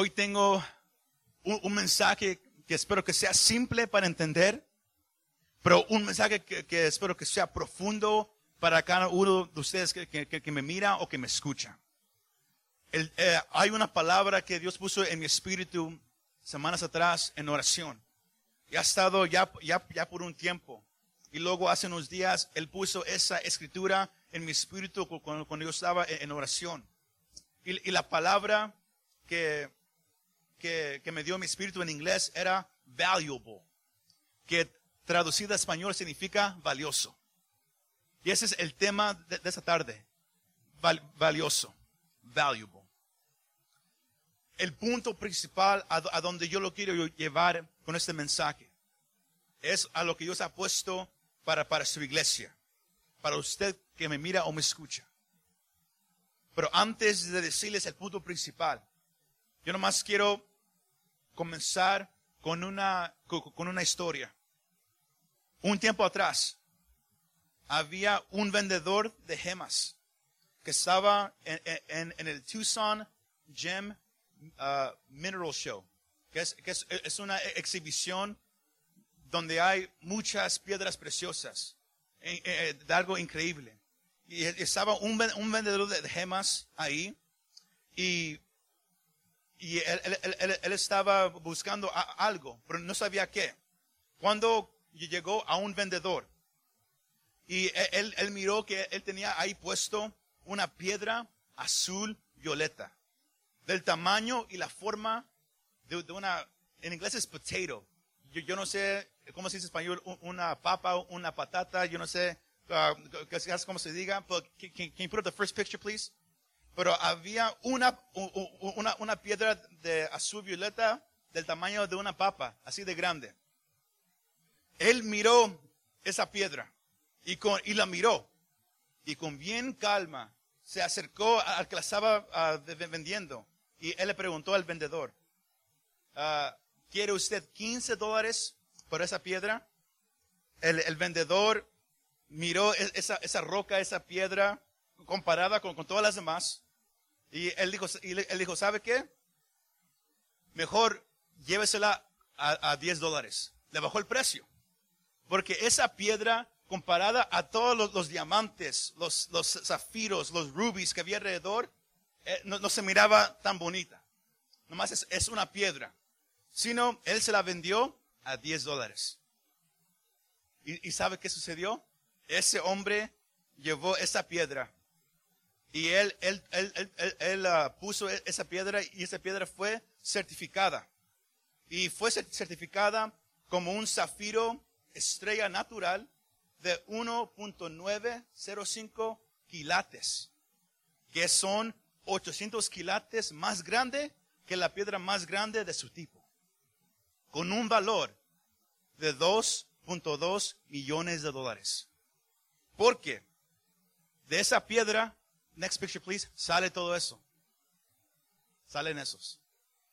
hoy tengo un, un mensaje que espero que sea simple para entender, pero un mensaje que, que espero que sea profundo para cada uno de ustedes que, que- que me mira o que me escucha. El- eh, hay una palabra que Dios puso en mi espíritu semanas atrás en oración. Y ha estado ya, ya, ya por un tiempo. Y luego hace unos días Él puso esa escritura en mi espíritu cu- cuando, cuando yo estaba en, en oración. Y, y la palabra que, que, que me dio mi espíritu en inglés era valuable, que traducida a español significa valioso. Y ese es el tema de, de esta tarde. Val- valioso. Valuable. El punto principal a, a donde yo lo quiero llevar con este mensaje es a lo que Dios ha puesto para, para su iglesia. Para usted que me mira o me escucha. Pero antes de decirles el punto principal, yo nomás quiero comenzar con una, con una historia. Un tiempo atrás, había un vendedor de gemas que estaba en, el Tucson Gem uh, Mineral Show, que, es, que es- es una exhibición donde hay muchas piedras preciosas, eh, eh, de algo increíble. Y estaba un vendedor de gemas ahí y, y él, estaba buscando algo, pero no sabía qué. Cuando llegó a un vendedor y él, él- miró que él tenía ahí puesto una piedra azul violeta, del tamaño y la forma de, una, en inglés es potato. Yo, no sé cómo se dice en español, un- una papa, una patata, yo no sé uh, cómo se diga. But can- can you put up the first picture, please? Pero había una, una, piedra de azul violeta del tamaño de una papa, así de grande. Él miró esa piedra y, con, y la miró y con bien calma se acercó al que la estaba ah, vendiendo y él le preguntó al vendedor, ah, ¿quiere usted 15 dólares por esa piedra? El, el vendedor miró e- esa, esa roca, esa piedra comparada con, con todas las demás y él dijo, él dijo, ¿sabe qué? Mejor llévesela a, a 10 dólares. Le bajó el precio. Porque esa piedra, comparada a todos los, diamantes, los, los zafiros, los rubis que había alrededor, eh, no, no se miraba tan bonita. Nomás es, es una piedra. Sino, él se la vendió a 10 dólares. ¿Y, y sabe qué sucedió? Ese hombre llevó esa piedra y él, él, él, él, ah, puso e- esa piedra y esa piedra fue certificada. Y fue cer- certificada como un zafiro estrella natural de 1.905 quilates, que son 800 quilates más grande que la piedra más grande de su tipo, con un valor de 2.2 millones de dólares. Porque de esa piedra, next picture please, sale todo eso. Salen esos.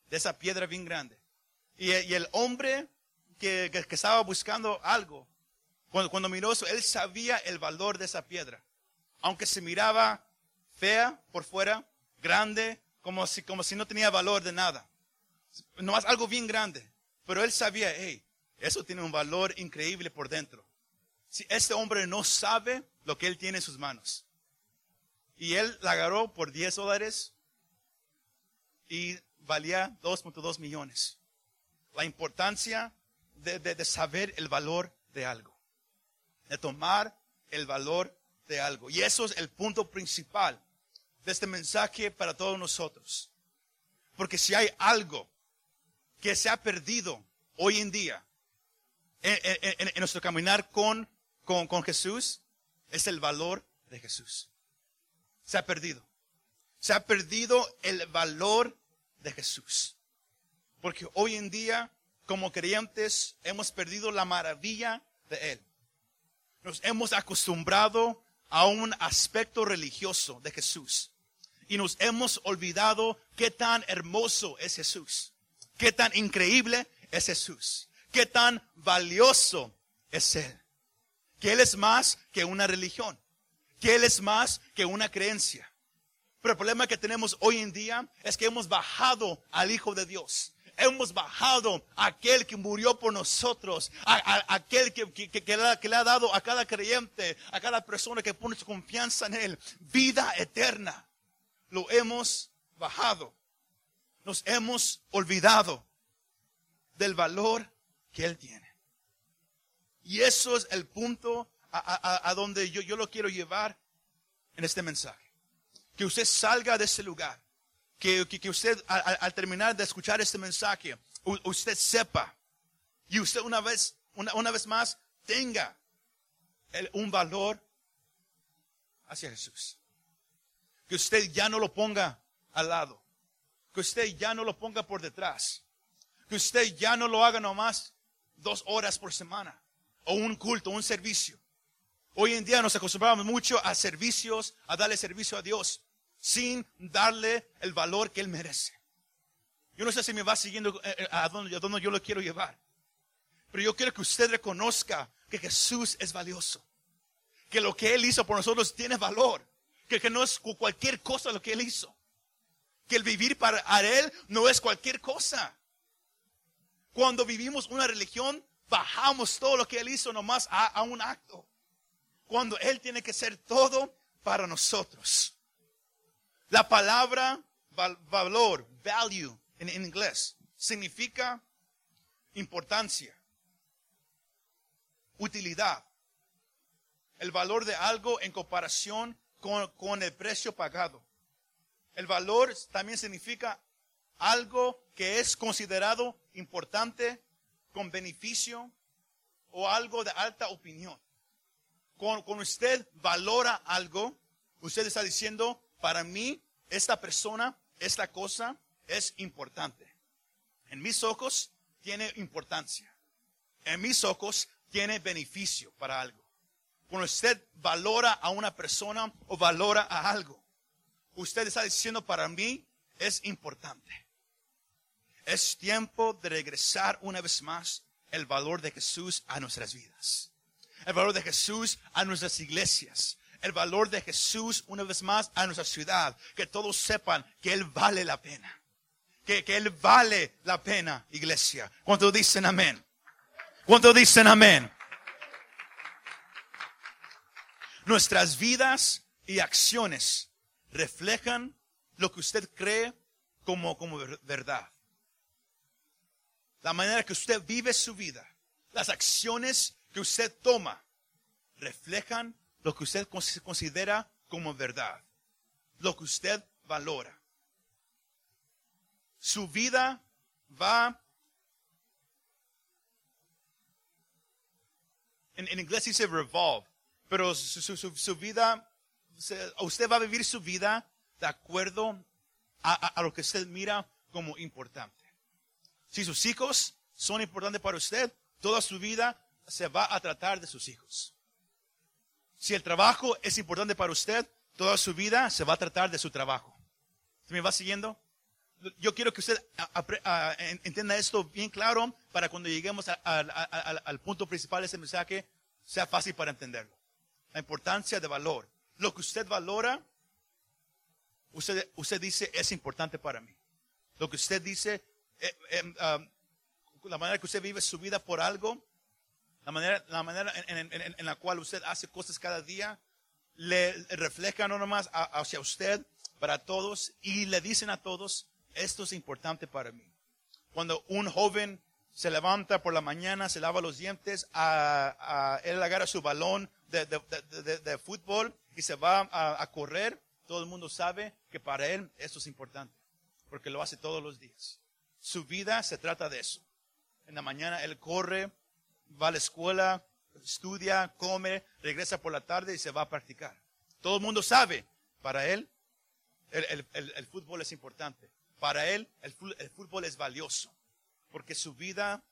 De esa piedra bien grande. Y, el hombre que, que- estaba buscando algo, cuando, cuando miró eso, él sabía el valor de esa piedra. Aunque se miraba fea por fuera, grande, como si, como si no tenía valor de nada. Nomás algo bien grande. Pero él sabía, hey, eso tiene un valor increíble por dentro. Si este hombre no sabe lo que él tiene en sus manos. Y él la agarró por 10 dólares y valía 2.2 millones. La importancia de, de- de saber el valor de algo. De tomar el valor de algo. Y eso es el punto principal de este mensaje para todos nosotros. Porque si hay algo que se ha perdido hoy en día en, nuestro caminar con, con, con Jesús, es el valor de Jesús. Se ha perdido. Se ha perdido el valor de Jesús. Porque hoy en día, como creyentes, hemos perdido la maravilla de Él. Nos hemos acostumbrado a un aspecto religioso de Jesús. Y nos hemos olvidado qué tan hermoso es Jesús. Qué tan increíble es Jesús. Qué tan valioso es Él. Que Él es más que una religión. Que Él es más que una creencia. Pero el problema que tenemos hoy en día es que hemos bajado al Hijo de Dios. Hemos bajado a aquel que murió por nosotros, a, aquel que le ha dado a cada creyente, a cada persona que pone su confianza en Él, vida eterna. Lo hemos bajado. Nos hemos olvidado del valor que Él tiene. Y eso es el punto a, a- donde yo, yo lo quiero llevar en este mensaje. Que usted salga de ese lugar. Que, que- usted al terminar de escuchar este mensaje, usted sepa y usted una vez, una, una vez más tenga el- un valor hacia Jesús. Que usted ya no lo ponga al lado. Que usted ya no lo ponga por detrás. Que usted ya no lo haga nomás dos horas por semana. O un culto, un servicio. Hoy en día nos acostumbramos mucho a servicios, a darle servicio a Dios, sin darle el valor que Él merece. Yo no sé si me va siguiendo eh, eh, a dónde, yo lo quiero llevar. Pero yo quiero que usted reconozca que Jesús es valioso. Que lo que Él hizo por nosotros tiene valor. Que, no es cu- cualquier cosa lo que Él hizo. Que el vivir para Él no es cualquier cosa. Cuando vivimos una religión, bajamos todo lo que Él hizo nomás a un acto. Cuando Él tiene que ser todo para nosotros. La palabra val- valor, value en, inglés, significa importancia, utilidad, el valor de algo en comparación con el precio pagado. El valor también significa algo que es considerado importante con beneficio o algo de alta opinión. Cuando, usted valora algo, usted está diciendo, para mí, esta persona, esta cosa es importante. En mis ojos tiene importancia. En mis ojos tiene beneficio para algo. Cuando usted valora a una persona o valora a algo, usted está diciendo, para mí es importante. Es tiempo de regresar una vez más el valor de Jesús a nuestras vidas. El valor de Jesús a nuestras iglesias. El valor de Jesús una vez más a nuestra ciudad. Que todos sepan que Él vale la pena. Que, que Él vale la pena, iglesia. ¿Cuántos dicen amén? ¿Cuántos dicen amén? Nuestras vidas y acciones reflejan lo que usted cree como, como ver- verdad. La manera que usted vive su vida, las acciones que usted toma, reflejan lo que usted cons- considera como verdad, lo que usted valora. Su vida va, en, en inglés dice revolve, pero su, su- su- vida, usted va a vivir su vida de acuerdo a, a- a lo que usted mira como importante. Si sus hijos son importantes para usted, toda su vida se va a tratar de sus hijos. Si el trabajo es importante para usted, toda su vida se va a tratar de su trabajo. ¿Se me va siguiendo? Yo quiero que usted entienda esto bien claro para cuando lleguemos al- punto principal de ese mensaje sea fácil para entenderlo. La importancia de valor. Lo que usted valora, usted, usted dice es importante para mí. Lo que usted dice, eh, eh, um, la manera que usted vive su vida por algo, la manera, la manera en, la cual usted hace cosas cada día, le refleja no nomás hacia usted, para todos, y le dicen a todos, esto es importante para mí. Cuando un joven se levanta por la mañana, se lava los dientes, a, él agarra su balón de- de- de fútbol y se va a, a correr, todo el mundo sabe que para él esto es importante, porque lo hace todos los días. Su vida se trata de eso. En la mañana él corre, va a la escuela, estudia, come, regresa por la tarde y se va a practicar. Todo el mundo sabe, para él el, el- el- el fútbol es importante. Para él el, fútbol es valioso, porque su vida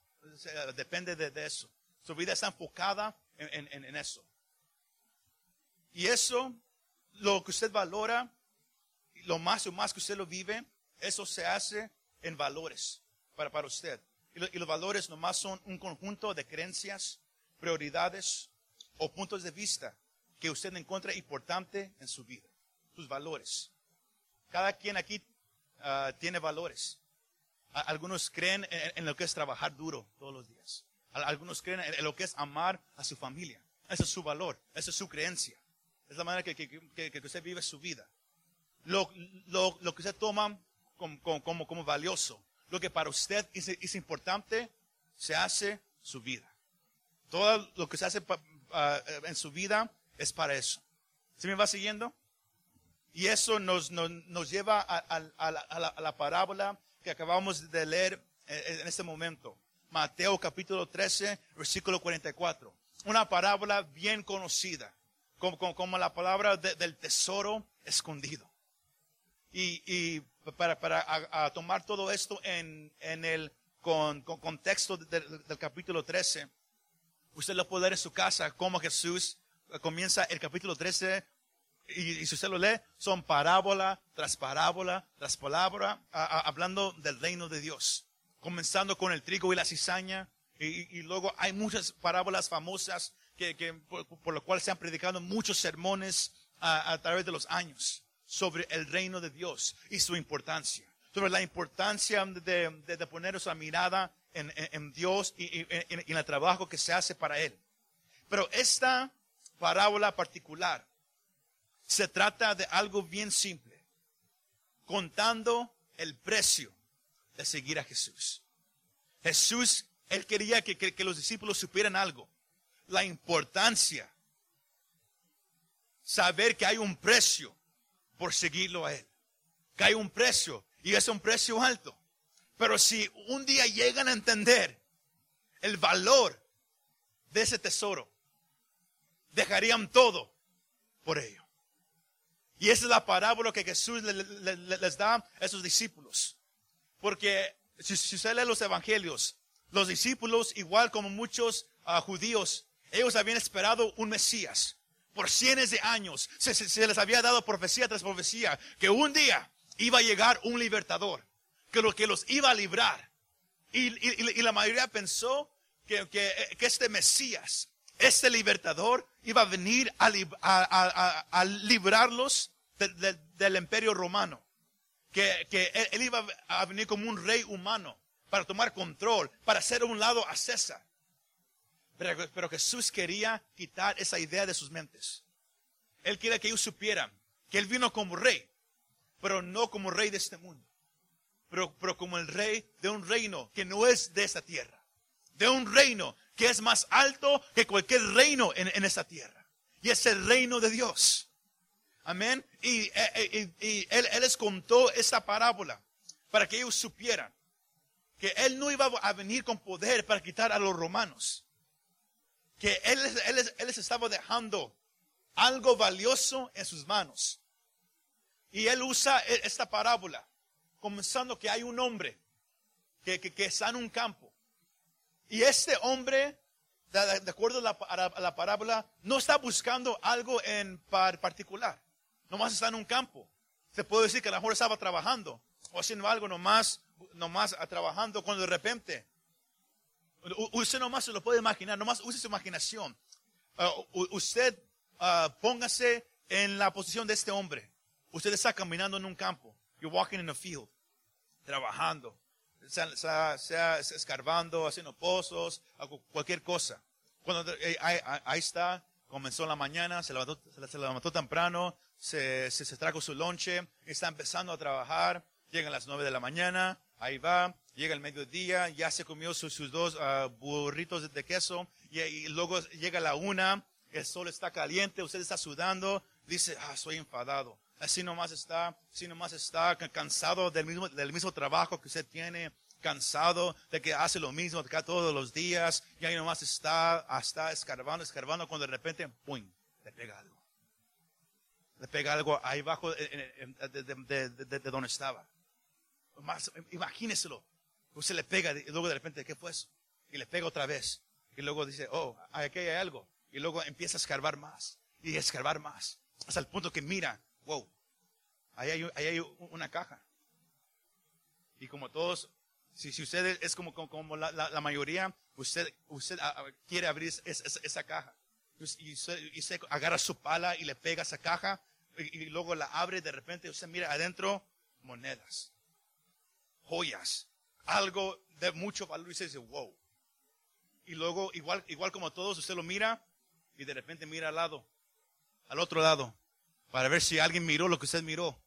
depende de, de eso. Su vida está enfocada en, en- en eso. Y eso, lo que usted valora, lo más o más que usted lo vive, eso se hace en valores para, para usted. Y, lo- y los valores nomás son un conjunto de creencias, prioridades o puntos de vista que usted encuentra importante en su vida. Sus valores. cada quien aquí ah, tiene valores. Algunos creen en, lo que es trabajar duro todos los días. Algunos creen en lo que es amar a su familia. Ese es su valor, esa es su creencia. Es la manera que, que- que- que usted vive su vida. Lo, lo- lo que usted toma como- como, como valioso, lo que para usted es, importante, se hace su vida. Todo lo que se hace ah, en su vida es para eso. ¿Sí me va siguiendo? Y eso nos, nos, nos lleva a, la, parábola que acabamos de leer eh, en este momento. Mateo capítulo 13, versículo 44. Una parábola bien conocida, como, como, como la palabra de- del tesoro escondido. Y, y para, para a- a tomar todo esto en, en el con, con contexto del, del capítulo 13, usted lo puede leer en su casa, como Jesús eh, comienza el capítulo 13 y, y si usted lo lee, son parábola tras parábola tras palabra, a- a- hablando del reino de Dios. Comenzando con el trigo y la cizaña, y, y- y luego hay muchas parábolas famosas que, que por, por lo cual se han predicado muchos sermones a, a través de los años sobre el reino de Dios y su importancia. Sobre la importancia de, de- poner nuestra mirada en, en- Dios y, en el trabajo que se hace para Él. Pero esta parábola particular se trata de algo bien simple, contando el precio de seguir a Jesús. Jesús, él quería que, que- que los discípulos supieran algo, la importancia, saber que hay un precio por seguirlo a Él, hay un precio y es un precio alto. Pero si un día llegan a entender el valor de ese tesoro, dejarían todo por ello. Y esa es la parábola que Jesús le- le- le- les da a esos discípulos. Porque si, si usted lee los evangelios, los discípulos, igual como muchos ah, judíos, ellos habían esperado un Mesías por cientos de años. Se, les había dado profecía tras profecía que un día iba a llegar un libertador, que, lo, que los iba a librar. Y, la mayoría pensó que, que- este Mesías, este libertador, iba a venir a, lib- a- a- a- a librarlos de- de- del imperio romano. Que, él, iba a venir como un rey humano para tomar control, para hacer un lado a César. Pero, Jesús quería quitar esa idea de sus mentes. Él quería que ellos supieran que Él vino como rey, pero no como rey de este mundo pero, pero como el rey de un reino que no es de esta tierra, de un reino que es más alto que cualquier reino en, en esta tierra. Y es el reino de Dios. Amén. Y, eh, y- y él, él les contó esta parábola para que ellos supieran que él no iba a venir con poder para quitar a los romanos. Que él, él les- estaba dejando algo valioso en sus manos. Y él usa e- esta parábola comenzando que hay un hombre que, que- está en un campo. Y este hombre, de, acuerdo a la, parábola, no está buscando algo en par- particular. Nomás está en un campo. Se puede decir que a lo mejor estaba trabajando o haciendo algo nomás, nomás a- trabajando cuando de repente. Usted nomás se lo puede imaginar, nomás use su imaginación. Ah, u- usted ah, póngase en la posición de este hombre. Usted está caminando en un campo. You're walking in a field. Trabajando. Sea, sea- sea escarbando, haciendo pozos, cualquier cosa. Cuando eh, ahí, ahí- está, comenzó la mañana, se levantó, se, levantó temprano, se, se, se trajo su lonche, está empezando a trabajar, llegan las nueve de la mañana, ahí va, llega el mediodía, ya se comió sus, dos ah, burritos de, queso, y, luego llega la una, el sol está caliente, usted está sudando, dice, ah, soy enfadado. Así nomás está, así nomás está ca- cansado del mismo, del mismo trabajo que usted tiene, cansado de que hace lo mismo acá todos los días, y ahí nomás está, está escarbando, escarbando, cuando de repente, ¡pum!, le pega algo. Le pega algo ahí abajo de donde estaba. Más, imagíneselo. Usted le pega y luego de repente, ¿qué fue eso? Y le pega otra vez. Y luego dice, oh, aquí hay algo. Y luego empieza a escarbar más. Y escarbar más. Hasta el punto que mira, wow, ahí hay, ahí hay una caja. Y como todos, si, si usted es como, como, como la, la- mayoría, usted, usted quiere abrir es- es- esa caja. Y usted, y usted agarra su pala y le pega esa caja. y luego la abre de repente usted mira adentro monedas, joyas, algo de mucho valor y se dice, wow. Y luego, igual, igual como todos, usted lo mira y de repente mira al lado, al otro lado, para ver si alguien miró lo que usted miró.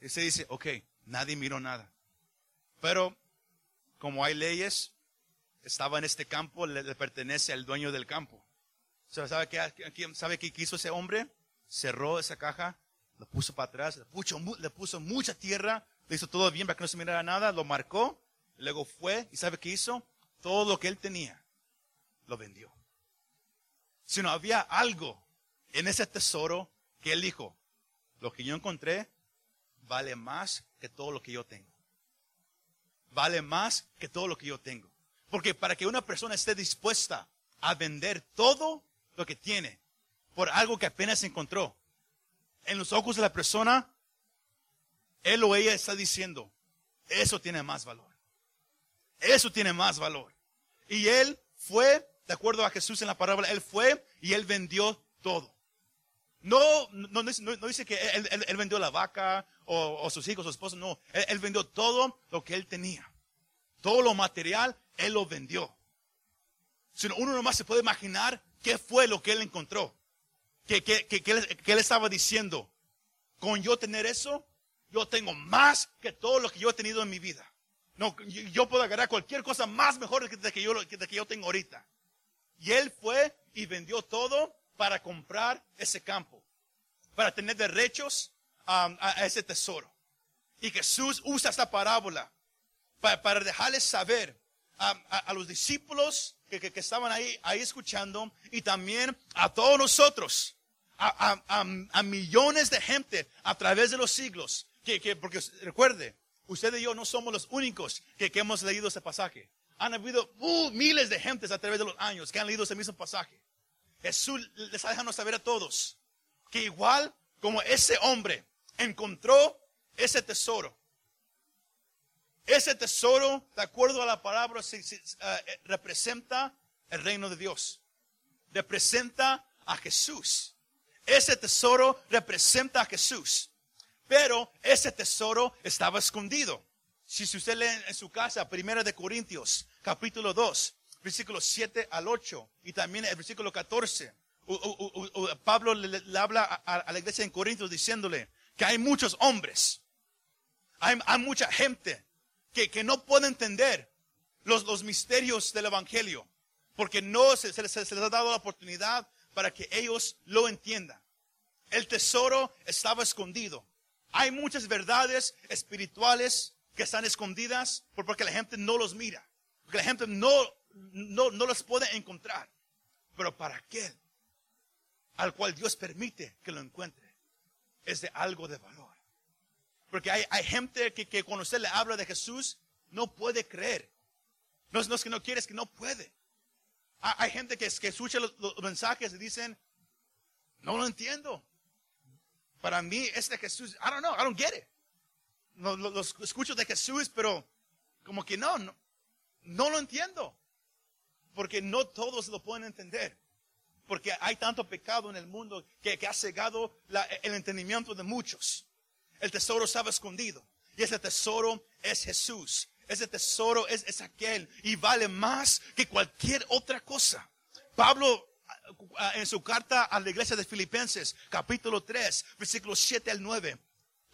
Y se dice, ok, nadie miró nada. Pero como hay leyes, estaba en este campo, le, le pertenece al dueño del campo. ¿Sabe qué, ¿Sabe qué hizo ese hombre? Cerró esa caja, lo puso para atrás, le puso, le puso mucha tierra, le hizo todo bien para que no se mirara nada, lo marcó, luego fue y ¿sabe qué hizo? Todo lo que él tenía, lo vendió. Si no había algo en ese tesoro que él dijo, lo que yo encontré vale más que todo lo que yo tengo. Vale más que todo lo que yo tengo. Porque para que una persona esté dispuesta a vender todo lo que tiene por algo que apenas encontró, en los ojos de la persona, él o ella está diciendo, eso tiene más valor. Eso tiene más valor. Y él fue, de acuerdo a Jesús en la parábola, él fue y él vendió todo. No, no, no, dice que él, vendió la vaca o, sus hijos, su esposo, no. Él, vendió todo lo que él tenía. Todo lo material, él lo vendió. Sino uno nomás se puede imaginar qué fue lo que él encontró. Que, que, que, él, estaba diciendo, con yo tener eso, yo tengo más que todo lo que yo he tenido en mi vida. No, yo, puedo agarrar cualquier cosa más mejor de que, yo, de que yo tengo ahorita. Y él fue y vendió todo para comprar ese campo, para tener derechos um, a, ese tesoro. Y Jesús usa esta parábola para, dejarles saber um, a, los discípulos que, que, estaban ahí, ahí escuchando y también a todos nosotros, a, millones de gente a través de los siglos. Que, que, porque recuerde, usted y yo no somos los únicos que, hemos leído ese pasaje. Han habido uh, miles de gentes a través de los años que han leído ese mismo pasaje. Jesús les está dejando saber a todos que igual como ese hombre encontró ese tesoro, ese tesoro, de acuerdo a la palabra, eh, representa el reino de Dios. Representa a Jesús. Ese tesoro representa a Jesús. Pero ese tesoro estaba escondido. Si usted lee en su casa, Primera de Corintios, capítulo 2, versículos 7 al 8 y también el versículo 14. Pablo le, habla a, la iglesia en Corintios diciéndole que hay muchos hombres, hay, mucha gente que, que, no puede entender los, los misterios del Evangelio, porque no se, se, les ha dado la oportunidad para que ellos lo entiendan. El tesoro estaba escondido. Hay muchas verdades espirituales que están escondidas porque la gente no los mira, porque la gente no no, no los puede encontrar. Pero para aquel al cual Dios permite que lo encuentre, es de algo de valor. Porque hay, hay gente que, que, cuando usted le habla de Jesús, no puede creer. No, no es que no quiere, es que no puede. Hay, gente que, que escucha los, mensajes y dicen, no lo entiendo. Para mí es de Jesús. I don't know, I don't get it. Los, escucho de Jesús, pero como que no, no, lo entiendo porque no todos lo pueden entender. Porque hay tanto pecado en el mundo que, ha cegado el entendimiento de muchos. El tesoro estaba escondido. Y ese tesoro es Jesús. Ese tesoro es, es aquel. Y vale más que cualquier otra cosa. Pablo en su carta a la iglesia de Filipenses, capítulo 3, versículos 7 al 9.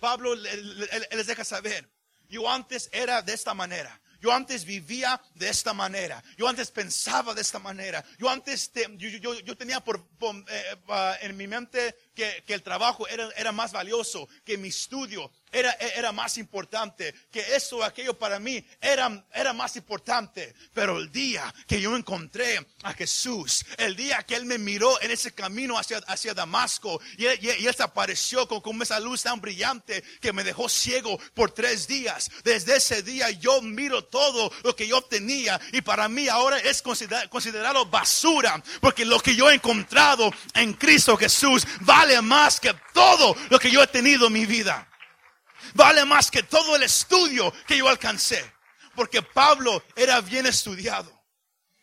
Pablo les deja saber, yo antes era de esta manera, yo antes vivía de esta manera. Yo antes pensaba de esta manera. Yo antes yo, tenía por, eh, en mi mente que, el trabajo era, era, más valioso, que mi estudio era, era más importante, que eso o aquello para mí era, era más importante. Pero el día que yo encontré a Jesús, el día que Él me miró en ese camino hacia, hacia Damasco y Él, y, él se apareció con, con esa luz tan brillante que me dejó ciego por tres días. Desde ese día yo miro todo lo que yo tenía y para mí ahora es considerado basura porque lo que yo he encontrado en Cristo Jesús más que todo lo que yo he tenido en mi vida. Vale más que todo el estudio que yo alcancé. Porque Pablo era bien estudiado.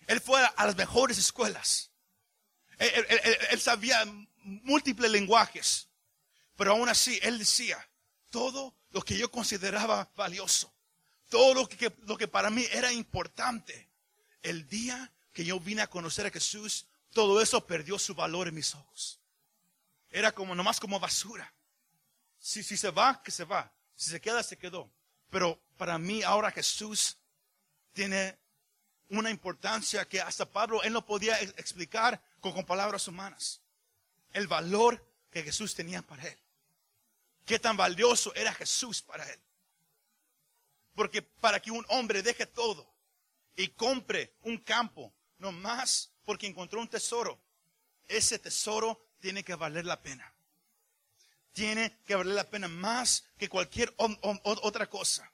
Él fue a las mejores escuelas. Él, sabía múltiples lenguajes. Pero aún así, él decía, todo lo que yo consideraba valioso, todo lo que, lo que para mí era importante, el día que yo vine a conocer a Jesús, todo eso perdió su valor en mis ojos. Era como nomás como basura. Si, si se va, que se va. Si se queda, se quedó. Pero para mí ahora Jesús tiene una importancia que hasta Pablo él no podía explicar con, con palabras humanas. El valor que Jesús tenía para él. Qué tan valioso era Jesús para él. Porque para que un hombre deje todo y compre un campo, no más porque encontró un tesoro, ese tesoro tiene que valer la pena. Tiene que valer la pena más que cualquier otra cosa.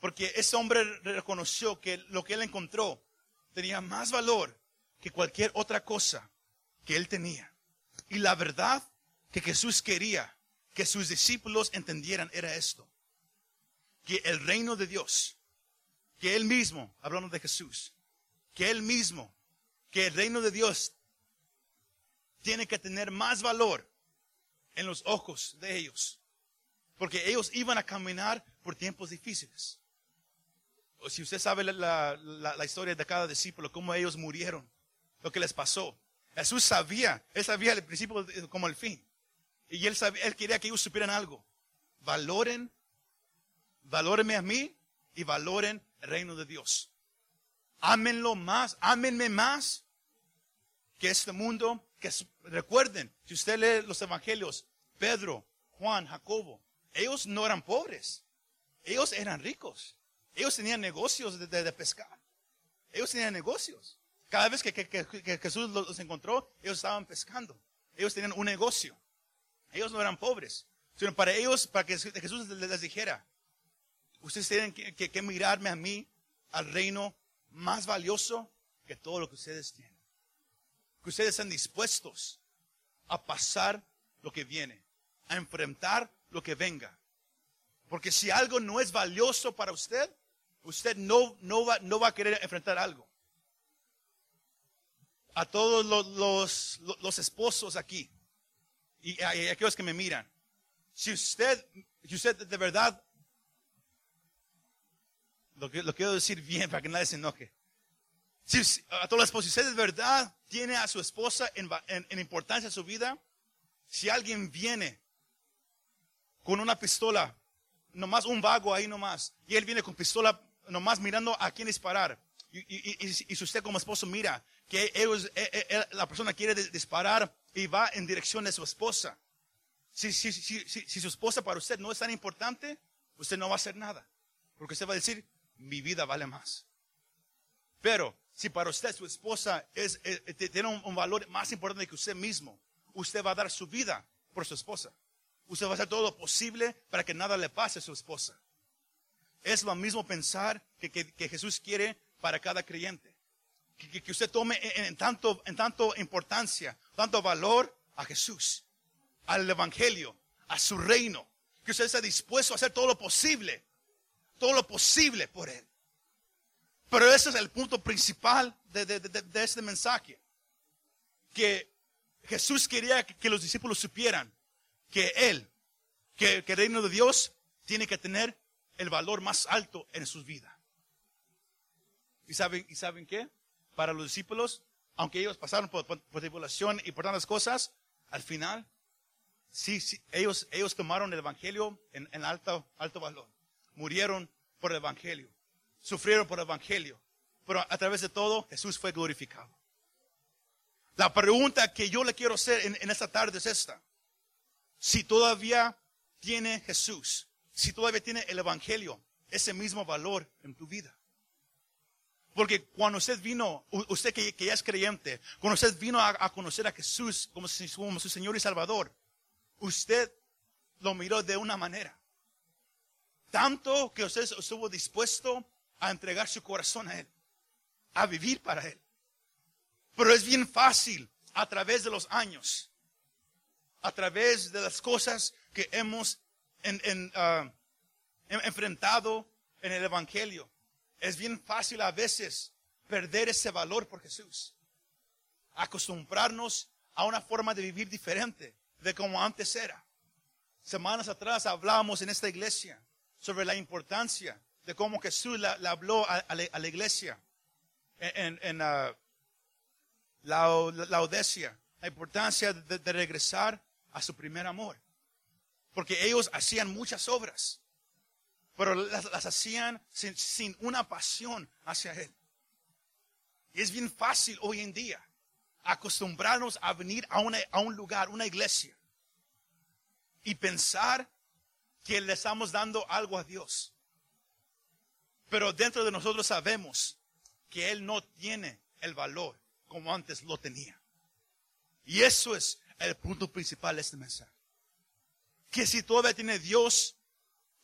Porque ese hombre reconoció que lo que él encontró tenía más valor que cualquier otra cosa que él tenía. Y la verdad que Jesús quería que sus discípulos entendieran era esto. Que el reino de Dios, que él mismo, hablando de Jesús, que él mismo, que el reino de Dios tiene que tener más valor en los ojos de ellos. Porque ellos iban a caminar por tiempos difíciles si usted sabe la, historia de cada discípulo, cómo ellos murieron, lo que les pasó. Jesús sabía, él sabía el principio como el fin. Y él, sabía, él quería que ellos supieran algo. Valoren, valórenme a mí y valoren el reino de Dios. Ámenlo más, ámenme más que este mundo. Que recuerden, si usted lee los evangelios, Pedro, Juan, Jacobo, ellos no eran pobres, ellos eran ricos. Ellos tenían negocios de, pescar. Ellos tenían negocios. Cada vez que, Jesús los, encontró, ellos estaban pescando. Ellos tenían un negocio. Ellos no eran pobres. Sino para ellos, para que Jesús les dijera, ustedes tienen que, mirarme a mí, al reino más valioso que todo lo que ustedes tienen. Que ustedes están dispuestos a pasar lo que viene, a enfrentar lo que venga. Porque si algo no es valioso para usted, usted no, no, va, no va a querer enfrentar algo. A todos los, los, esposos aquí y a, aquellos que me miran, si usted, si usted de verdad, lo, que, lo quiero decir bien para que nadie se enoje. Si, a esposos, si usted de verdad tiene a su esposa en, en, en importancia en su vida, si alguien viene con una pistola, nomás un vago ahí nomás, y él viene con pistola nomás mirando a quién disparar. Y, si usted como esposo mira que ellos, eh, eh, la persona quiere disparar y va en dirección de su esposa, si, si, si, su esposa para usted no es tan importante, usted no va a hacer nada. Porque usted va a decir, mi vida vale más. Pero si para usted su esposa es, tiene un, valor más importante que usted mismo, usted va a dar su vida por su esposa. Usted va a hacer todo lo posible para que nada le pase a su esposa. Es lo mismo pensar que, Jesús quiere para cada creyente. Que, usted tome en, tanto, en tanto importancia, tanto valor a Jesús, al Evangelio, a su reino. Que usted esté dispuesto a hacer todo lo posible, todo lo posible por Él. Pero ese es el punto principal de, este mensaje. Que Jesús quería que, los discípulos supieran que Él, que, el reino de Dios tiene que tener el valor más alto en sus vidas. ¿Y saben, ¿Y saben qué? Para los discípulos, aunque ellos pasaron por, tribulación y por tantas cosas, al final, sí, sí ellos, ellos tomaron el Evangelio en, alto, alto valor. Murieron por el Evangelio. Sufrieron por el Evangelio. Pero a, través de todo, Jesús fue glorificado. La pregunta que yo le quiero hacer en, en esta tarde es esta. Si todavía tiene Jesús si todavía tiene el Evangelio, ese mismo valor en tu vida. Porque cuando usted vino, usted que, ya es creyente, cuando usted vino a, conocer a Jesús como su, Señor y Salvador, usted lo miró de una manera. Tanto que usted estuvo dispuesto a entregar su corazón a Él, a vivir para Él. Pero es bien fácil a través de los años, a través de las cosas que hemos en, ah, enfrentado en el Evangelio. Es bien fácil a veces perder ese valor por Jesús. Acostumbrarnos a una forma de vivir diferente de como antes era. semanas atrás hablábamos en esta iglesia sobre la importancia de cómo Jesús le habló a, la, iglesia en, en uh, la, Odesia, la importancia de, regresar a su primer amor. Porque ellos hacían muchas obras, pero las, hacían sin, sin, una pasión hacia Él. Y es bien fácil hoy en día acostumbrarnos a venir a, a un lugar, una iglesia, y pensar que le estamos dando algo a Dios. Pero dentro de nosotros sabemos que Él no tiene el valor como antes lo tenía. Y eso es el punto principal de este mensaje. Que si todavía tiene Dios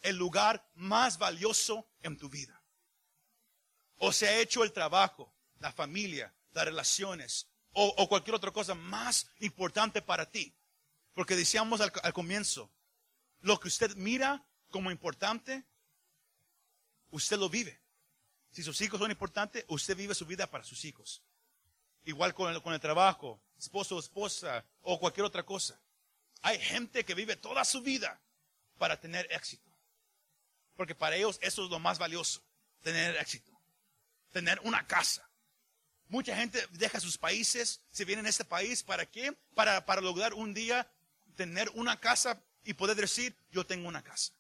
el lugar más valioso en tu vida, o se ha hecho el trabajo, la familia, las relaciones, o, cualquier otra cosa más importante para ti. Porque decíamos al, al comienzo, lo que usted mira como importante, usted lo vive. Si sus hijos son importantes, usted vive su vida para sus hijos. Igual con el, con el trabajo, esposo o esposa o cualquier otra cosa. Hay gente que vive toda su vida para tener éxito. Porque para ellos eso es lo más valioso, tener éxito. Tener una casa. Mucha gente deja sus países, se viene a este país, ¿para qué? Para, para lograr un día tener una casa y poder decir, yo tengo una casa.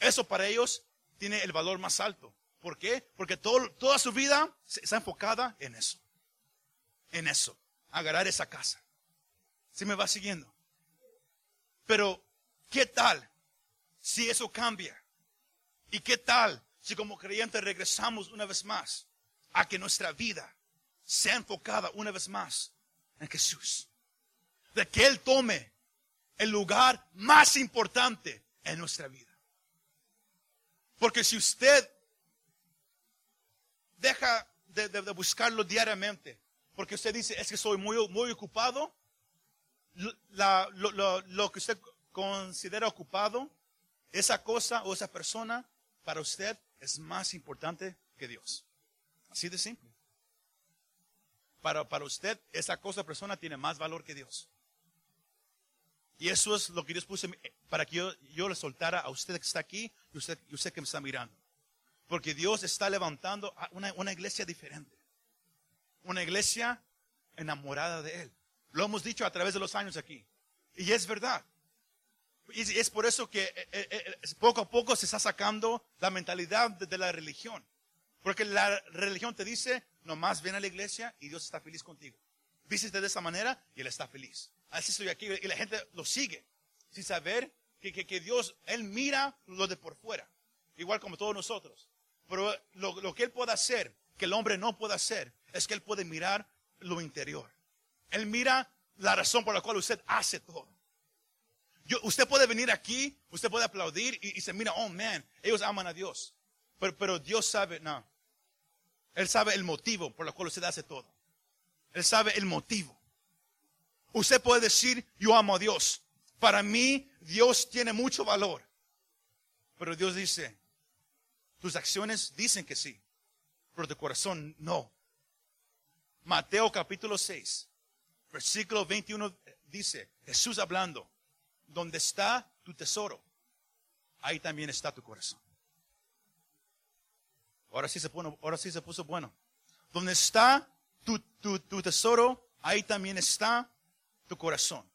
Eso para ellos tiene el valor más alto. ¿Por qué? Porque toda su vida está enfocada en eso en eso, agarrar esa casa. Si me va siguiendo? Pero, ¿qué tal si eso cambia? ¿Y qué tal si como creyentes regresamos una vez más a que nuestra vida sea enfocada una vez más en Jesús? De que Él tome el lugar más importante en nuestra vida. Porque si usted deja de, buscarlo diariamente, porque usted dice, es que soy muy, muy ocupado. lo, que usted considera ocupado, esa cosa o esa persona, para usted es más importante que Dios. Así de simple. Para, para usted, esa cosa o persona tiene más valor que Dios. Y eso es lo que Dios puso para que yo, le soltara a usted que está aquí y usted, y usted que me está mirando. Porque Dios está levantando una, una iglesia diferente una iglesia enamorada de Él. Lo hemos dicho a través de los años aquí. Y es verdad. Y es por eso que eh, eh, eh, poco a poco se está sacando la mentalidad de, la religión. Porque la religión te dice, nomás ven a la iglesia y Dios está feliz contigo. Vístete de esa manera y Él está feliz. Así estoy aquí y la gente lo sigue. Sin saber que, que, Dios, Él mira lo de por fuera. Igual como todos nosotros. Pero lo, lo que Él puede hacer, que el hombre no puede hacer, es que Él puede mirar lo interior. Él mira la razón por la cual usted hace todo. Yo, usted puede venir aquí, usted puede aplaudir y, se mira, oh man, ellos aman a Dios. Pero, pero Dios sabe, no. Él sabe el motivo por el cual usted hace todo. Él sabe el motivo. Usted puede decir, yo amo a Dios. Para mí, Dios tiene mucho valor. Pero Dios dice, tus acciones dicen que sí, pero tu corazón no. Mateo capítulo 6, versículo 21 dice, Jesús hablando, donde está tu tesoro, ahí también está tu corazón. Ahora sí se, ahora sí se puso bueno. Donde está tu, tu, tesoro, ahí también está tu corazón.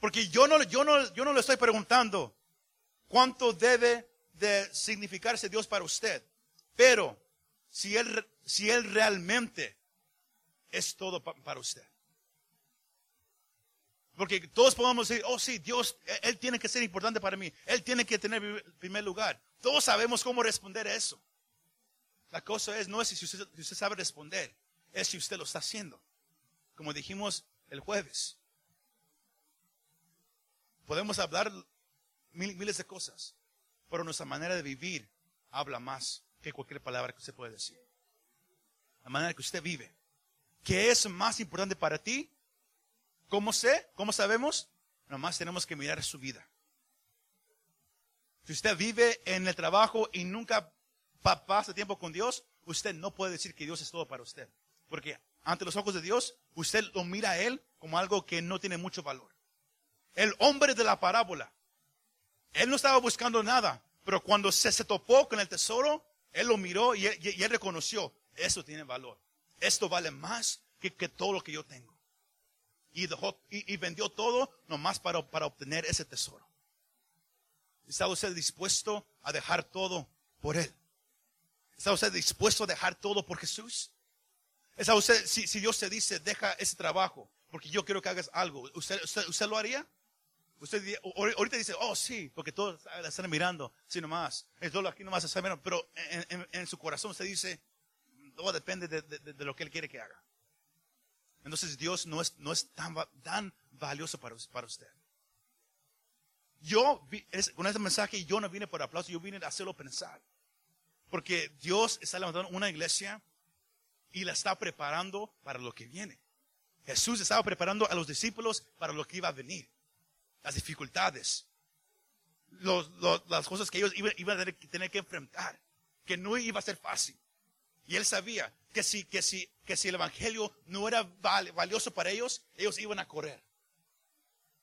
Porque yo no, yo, no, yo no le estoy preguntando cuánto debe de significarse Dios para usted. Pero si Él, si él realmente es todo para usted. Porque todos podemos decir, oh sí, Dios, e-, Él tiene que ser importante para mí. Él tiene que tener primer lugar. Todos sabemos cómo responder a eso. La cosa es, no es si usted, sabe responder, es si usted lo está haciendo. Como dijimos el jueves. Podemos hablar miles de cosas, pero nuestra manera de vivir habla más que cualquier palabra que usted puede decir. La manera que usted vive. ¿Qué es más importante para ti? ¿Cómo sé? ¿Cómo sabemos? Nomás tenemos que mirar su vida. Si usted vive en el trabajo y nunca pasa tiempo con Dios, usted no puede decir que Dios es todo para usted. Porque ante los ojos de Dios, usted lo mira a Él como algo que no tiene mucho valor. El hombre de la parábola, Él no estaba buscando nada, pero cuando se, se topó con el tesoro, él lo miró y y él reconoció, eso tiene valor. Esto vale más que, que todo lo que yo tengo. Y, dejó, y vendió todo nomás para, para obtener ese tesoro. ¿Está usted dispuesto a dejar todo por Él? ¿Está usted dispuesto a dejar todo por Jesús? ¿Está usted, si, si Dios te dice, deja ese trabajo, porque yo quiero que hagas algo, ¿usted, usted, usted lo haría? Usted ahorita dice, oh sí, porque todos la están mirando, sí nomás, todo aquí nomás está mirando, pero en, su corazón usted dice, todo depende de, de, de, lo que Él quiere que haga. Entonces Dios no es, no es tan, tan valioso para, para usted. Yo, con este mensaje, yo no vine por aplauso, yo vine a hacerlo pensar. Porque Dios está levantando una iglesia y la está preparando para lo que viene. Jesús estaba preparando a los discípulos para lo que iba a venir. Las dificultades. Las cosas que ellos iban, a tener que enfrentar. Que no iba a ser fácil. Y él sabía que si, que si, que si el evangelio no era valioso para ellos, ellos iban a correr.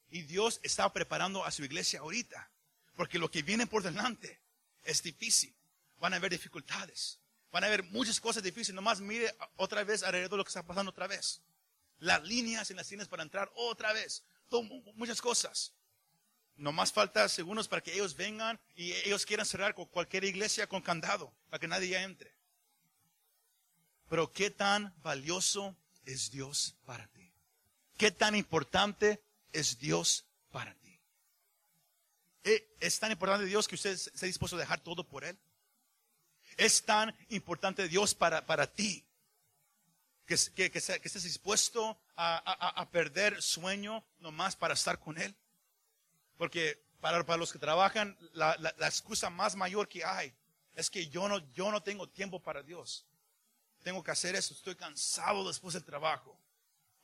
Y Dios está preparando a su iglesia ahorita. Porque lo que viene por delante es difícil. Van a haber dificultades. Van a haber muchas cosas difíciles. Nomás mire otra vez alrededor de lo que está pasando otra vez. Las líneas en las líneas para entrar otra vez. Muchas cosas. Nomás falta segundos para que ellos vengan y ellos quieran cerrar con cualquier iglesia con candado para que nadie ya entre. Pero qué tan valioso es Dios para ti. Qué tan importante es Dios para ti. Eh, ¿Es tan importante Dios que usted esté dispuesto a dejar todo por Él? ¿Es tan importante Dios para, para ti que, que, estés dispuesto a, perder sueño nomás para estar con Él? Porque para, para los que trabajan, la, excusa más mayor que hay es que yo no, yo no tengo tiempo para Dios. Tengo que hacer eso, estoy cansado después del trabajo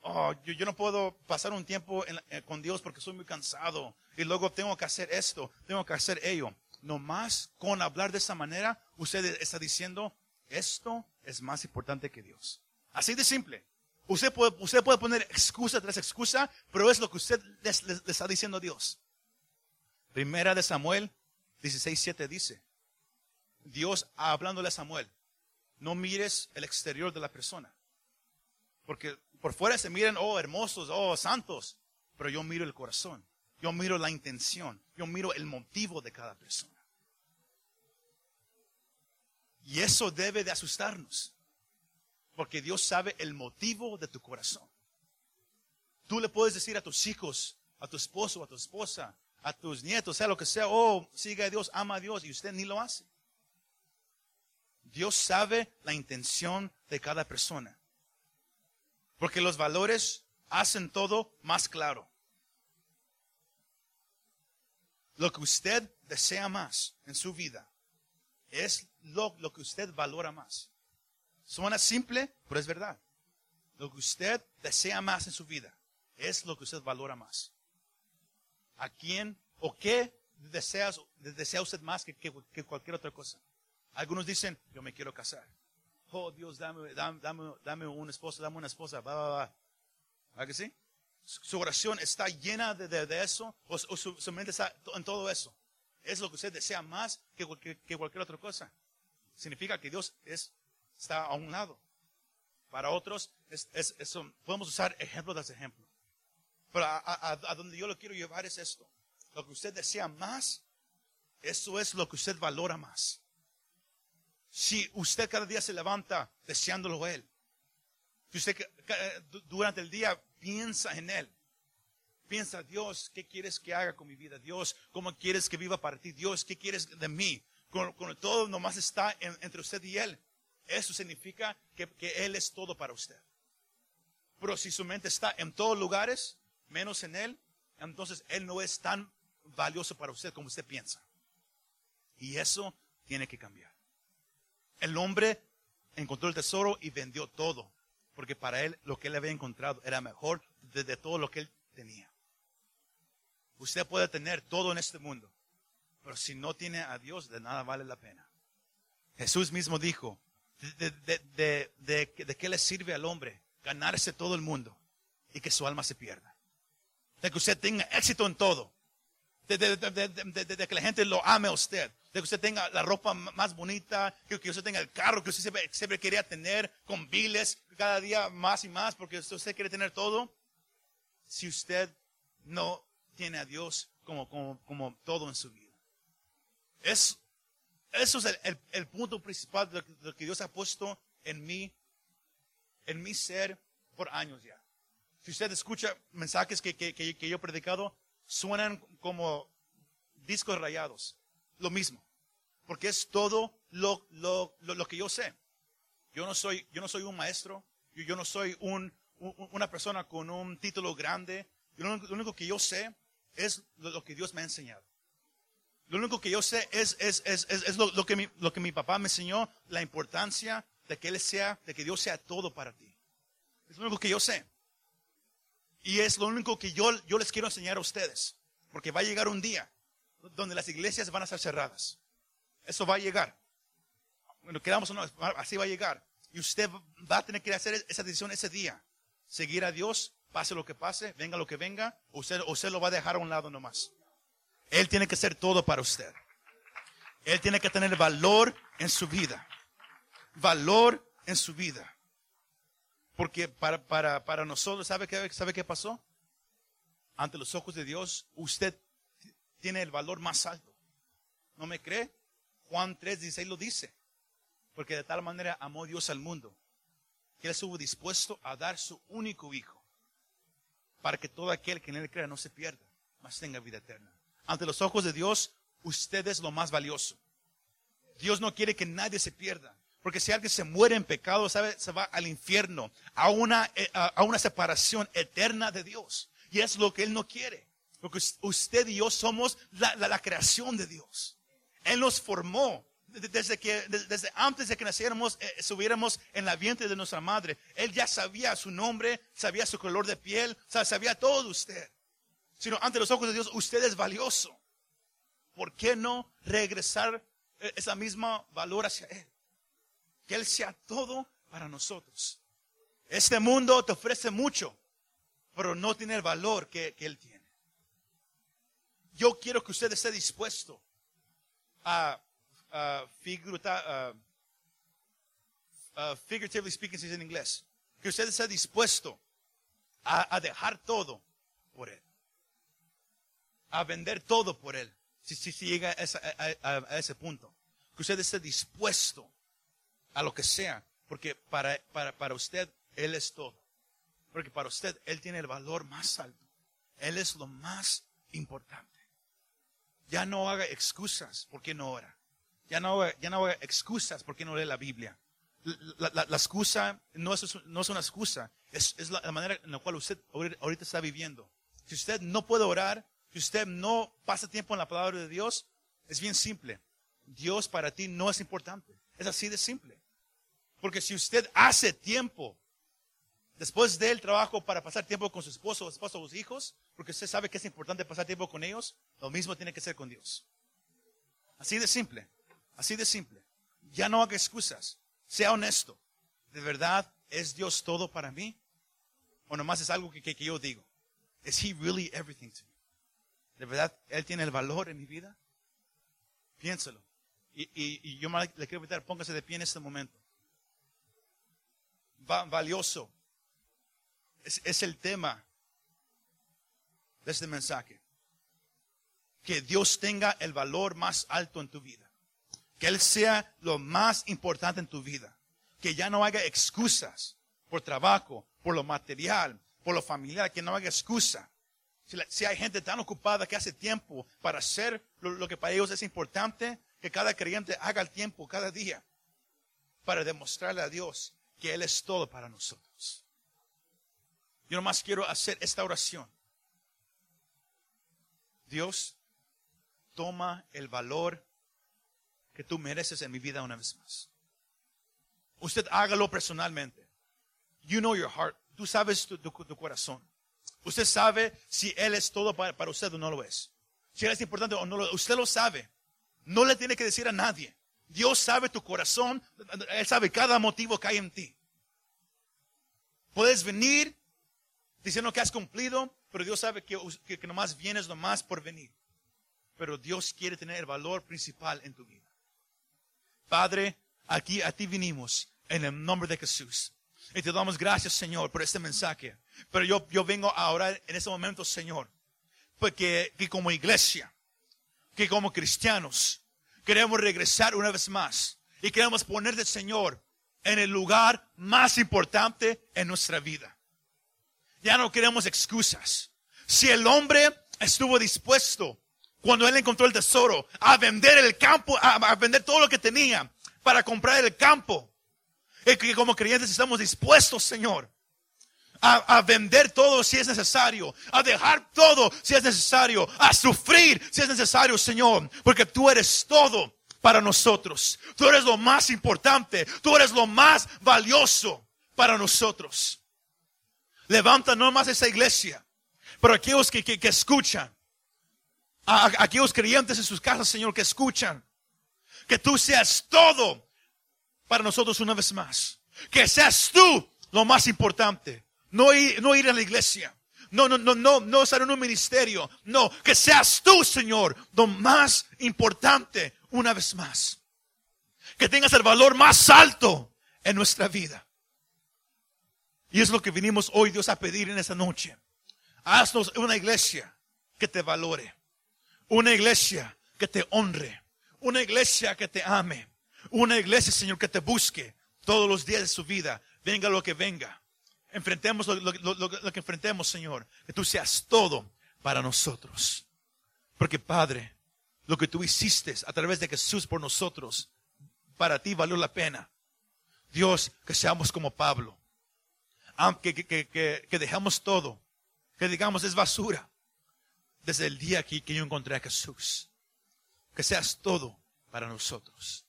oh, yo, no puedo pasar un tiempo en, con Dios porque soy muy cansado. Y luego tengo que hacer esto, tengo que hacer ello. Nomás con hablar de esa manera, usted está diciendo, esto es más importante que Dios. Así de simple. Usted puede, usted puede poner excusa tras excusa, pero es lo que usted le, está diciendo a Dios. Primera de Samuel 16.7 dice, Dios hablándole a Samuel, no mires el exterior de la persona, porque por fuera se miran, oh, hermosos, oh, santos. Pero yo miro el corazón. Yo miro la intención. Yo miro el motivo de cada persona. Y eso debe de asustarnos. Porque Dios sabe el motivo de tu corazón. Tú le puedes decir a tus hijos, a tu esposo, a tu esposa, a tus nietos, sea lo que sea, oh, sigue a Dios, ama a Dios, y usted ni lo hace. Dios sabe la intención de cada persona. Porque los valores hacen todo más claro. Lo que usted desea más en su vida es lo, lo, que usted valora más. Suena simple, pero es verdad. Lo que usted desea más en su vida es lo que usted valora más. ¿A quién o qué desea usted más que, que, cualquier otra cosa? Algunos dicen, yo me quiero casar oh Dios, dame, dame, dame, dame una esposa, dame una esposa, va, va, va. ¿A que sí? Su oración está llena de, de, eso, o, su, su, mente está en todo eso. Es lo que usted desea más que, que cualquier otra cosa. Significa que Dios es, está a un lado. Para otros, es, es, eso, podemos usar ejemplo tras ejemplo. Pero a, a, a donde yo lo quiero llevar es esto. Lo que usted desea más, eso es lo que usted valora más si usted cada día se levanta deseándolo a Él, si usted durante el día piensa en Él, piensa, Dios, ¿qué quieres que haga con mi vida? Dios, ¿cómo quieres que viva para ti? Dios, ¿qué quieres de mí? Cuando, todo nomás está en, entre usted y Él, eso significa que, Él es todo para usted. Pero si su mente está en todos lugares, menos en Él, entonces Él no es tan valioso para usted como usted piensa. Y eso tiene que cambiar. El hombre encontró el tesoro y vendió todo, porque para él lo que él había encontrado era mejor de todo lo que él tenía. Usted puede tener todo en este mundo, pero si no tiene a Dios, de nada vale la pena. Jesús mismo dijo, de, de, de, de, qué le sirve al hombre ganarse todo el mundo y que su alma se pierda. De que usted tenga éxito en todo, de, que la gente lo ame a usted, de que usted tenga la ropa más bonita, que, que usted tenga el carro que usted siempre, siempre quería tener, con biles cada día más y más, porque usted quiere tener todo. Si usted no tiene a Dios como, como, como todo en su vida. Es, eso es el, el- el punto principal de lo, que, Dios ha puesto en mí, en mi ser por años ya. Si usted escucha mensajes que, que, que- que yo he predicado, suenan como discos rayados. Lo mismo. Porque es todo lo, lo, lo, lo que yo sé. Yo no soy, yo no soy un maestro. Yo, yo no soy un, un- una persona con un título grande. Yo lo, único, que yo sé es lo que Dios me ha enseñado. Lo único que yo sé es, es, es, es, lo, que mi, lo que mi papá me enseñó, la importancia de que Él sea, de que Dios sea todo para ti. Es lo único que yo sé. Y es lo único que yo, yo les quiero enseñar a ustedes. Porque va a llegar un día donde las iglesias van a estar cerradas. Eso va a llegar. Bueno, quedamos o no, así va a llegar. Y usted va a tener que hacer esa decisión ese día. Seguir a Dios, pase lo que pase, venga lo que venga, o usted, usted lo va a dejar a un lado nomás. Él tiene que ser todo para usted. Él tiene que tener valor en su vida. Valor en su vida. Porque para, para, para nosotros, ¿sabe qué, ¿sabe qué pasó? Ante los ojos de Dios, usted tiene el valor más alto. ¿No me cree? Juan 3, 16 lo dice. Porque de tal manera amó Dios al mundo, que Él estuvo dispuesto a dar su único hijo, para que todo aquel que en Él crea no se pierda, mas tenga vida eterna. Ante los ojos de Dios, usted es lo más valioso. Dios no quiere que nadie se pierda. Porque si alguien se muere en pecado, ¿sabe? se va al infierno, a una, eh, a una separación eterna de Dios. Y es lo que Él no quiere. Porque us- usted y yo somos la, la- creación de Dios. Él nos formó. de- Desde, que, de- desde antes de que naciéramos, eh, estuviéramos en la vientre de nuestra madre. Él ya sabía su nombre, sabía su color de piel, sa- sabía todo de usted. Sino ante los ojos de Dios, usted es valioso. ¿Por qué no regresar eh, esa misma valor hacia Él? Que Él sea todo para nosotros. Este mundo te ofrece mucho, pero no tiene el valor que, Él tiene. Yo quiero que usted esté dispuesto a- a figuratively speaking, si es en inglés, que usted esté dispuesto a, a dejar todo por Él, a vender todo por Él, si, si, llega a, ese punto, que usted esté dispuesto a lo que sea, porque para, para, para usted Él es todo. Porque para usted Él tiene el valor más alto. Él es lo más importante. Ya no haga excusas porque no ora. Ya no, ya no haga excusas porque no lee la Biblia. La, la- excusa no es, no es una excusa, es, es la, la manera en la cual usted ahorita está viviendo. Si usted no puede orar, si usted no pasa tiempo en la palabra de Dios, es bien simple. Dios para ti no es importante. Es así de simple. Porque si usted hace tiempo después del trabajo para pasar tiempo con su esposo, esposo o sus hijos, porque usted sabe que es importante pasar tiempo con ellos, lo mismo tiene que ser con Dios. Así de simple, así de simple. Ya no haga excusas, sea honesto. ¿De verdad es Dios todo para mí? ¿O nomás es algo que, que- que yo digo? ¿Is He really everything to me? ¿De verdad Él tiene el valor en mi vida? Piénselo. Y, y- yo le quiero invitar, póngase de pie en este momento. Va- valioso. Es, es el tema de este mensaje. Que Dios tenga el valor más alto en tu vida. Que Él sea lo más importante en tu vida. Que ya no haga excusas por trabajo, por lo material, por lo familiar, que no haga excusa. Si, hay gente tan ocupada que hace tiempo para hacer lo, que para ellos es importante, que cada creyente haga el tiempo cada día para demostrarle a Dios que Él es todo para nosotros. Yo nomás quiero hacer esta oración. Dios, toma el valor que tú mereces en mi vida una vez más. Usted hágalo personalmente. You know your heart. Tú sabes tu corazón. Usted sabe si Él es todo para, usted o no lo es. Si Él es importante o no lo Usted lo sabe. No le tiene que decir a nadie. Dios sabe tu corazón. Él sabe cada motivo que hay en ti. Puedes venir diciendo que has cumplido, pero Dios sabe que, que, que nomás vienes nomás por venir. pero Dios quiere tener el valor principal en tu vida. Padre, aquí a ti vinimos en el nombre de Jesús. Y te damos gracias, Señor, por este mensaje. Pero yo, yo vengo a orar en este momento, Señor, porque que como iglesia, que como cristianos, queremos regresar una vez más y queremos poner Señor en el lugar más importante en nuestra vida. Ya no queremos excusas. Si el hombre estuvo dispuesto cuando él encontró el tesoro a vender el campo, a, vender todo lo que tenía para comprar el campo, que como creyentes estamos dispuestos, Señor, a, a, vender todo si es necesario, a dejar todo si es necesario, a sufrir si es necesario, Señor, porque tú eres todo para nosotros. Tú eres lo más importante, tú eres lo más valioso para nosotros. Levanta no más esa iglesia, pero aquellos que, que, que escuchan, a, aquellos creyentes en sus casas, Señor, que escuchan, que tú seas todo para nosotros una vez más. Que seas tú lo más importante. No ir, no ir a la iglesia. No, no, no, no, no estar en un ministerio. No, que seas tú, Señor, lo más importante una vez más. Que tengas el valor más alto en nuestra vida. Y es lo que vinimos hoy, Dios, a pedir en esta noche. Haznos una iglesia que te valore. Una iglesia que te honre. Una iglesia que te ame. Una iglesia, Señor, que te busque todos los días de su vida. Venga lo que venga. Enfrentemos lo, que enfrentemos, Señor. Que tú seas todo para nosotros. Porque, Padre, lo que tú hiciste a través de Jesús por nosotros, para ti valió la pena. Dios, que seamos como Pablo. Aunque que, que, todo, que digamos es basura. Desde el día que yo encontré a Jesús. Que seas todo para nosotros.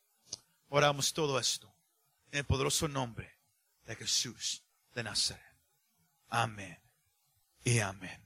Oramos todo esto en el poderoso nombre de Jesús de Nazaret. Amén y amén.